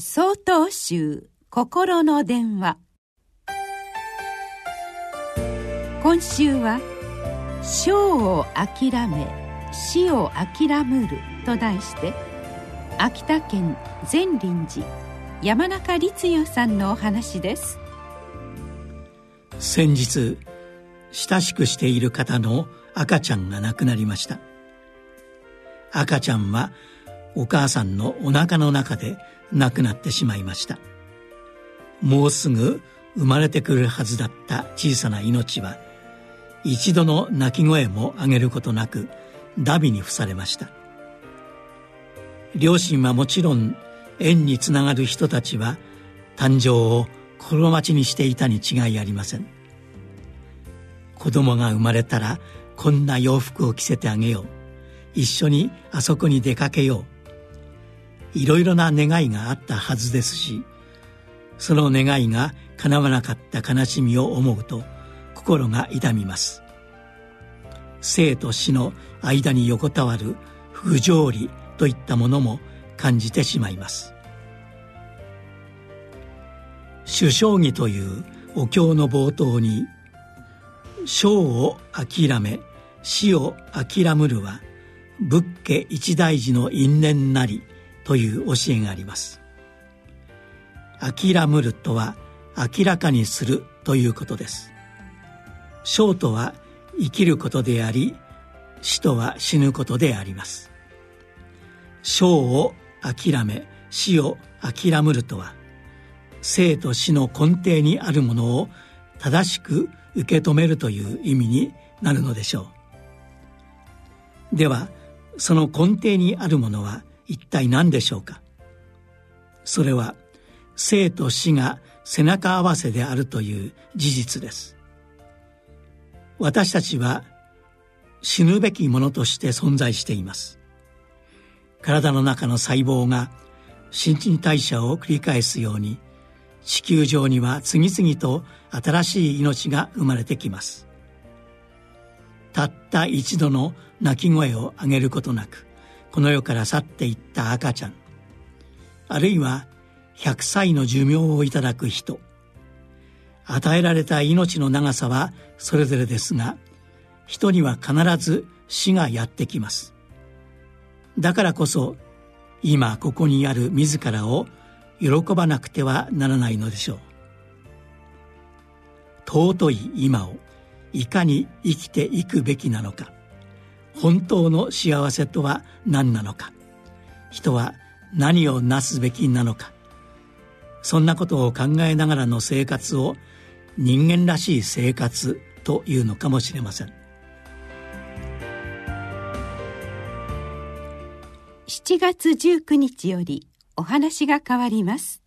総統集心の電話。今週は「生を諦め死を諦むる」と題して秋田県善林寺山中律代さんのお話です。先日親しくしている方の赤ちゃんが亡くなりました。赤ちゃんはお母さんのお腹の中で亡くなってしまいました。もうすぐ生まれてくるはずだった小さな命は一度の泣き声も上げることなくダビに付されました。両親はもちろん縁につながる人たちは誕生を心待ちにしていたに違いありません。子供が生まれたらこんな洋服を着せてあげよう。一緒にあそこに出かけよう。いろいろな願いがあったはずですしその願いが叶わなかった悲しみを思うと心が痛みます。生と死の間に横たわる不条理といったものも感じてしまいます。首相義というお経の冒頭に「生を諦め死を諦むるは仏家一大事の因縁なり」という教えがあります。諦むるとは明らかにするということです。生とは生きることであり死とは死ぬことであります。生を諦め死を諦むるとは生と死の根底にあるものを正しく受け止めるという意味になるのでしょう。ではその根底にあるものは一体何でしょうか？それは生と死が背中合わせであるという事実です。私たちは死ぬべきものとして存在しています。体の中の細胞が新陳代謝を繰り返すように地球上には次々と新しい命が生まれてきます。たった一度の鳴き声を上げることなくこの世から去っていった赤ちゃん。あるいは100歳の寿命をいただく人。与えられた命の長さはそれぞれですが人には必ず死がやってきます。だからこそ今ここにある自らを喜ばなくてはならないのでしょう。尊い今をいかに生きていくべきなのか。本当の幸せとは何なのか。人は何をなすべきなのか。そんなことを考えながらの生活を人間らしい生活というのかもしれません。7月19日よりお話が変わります。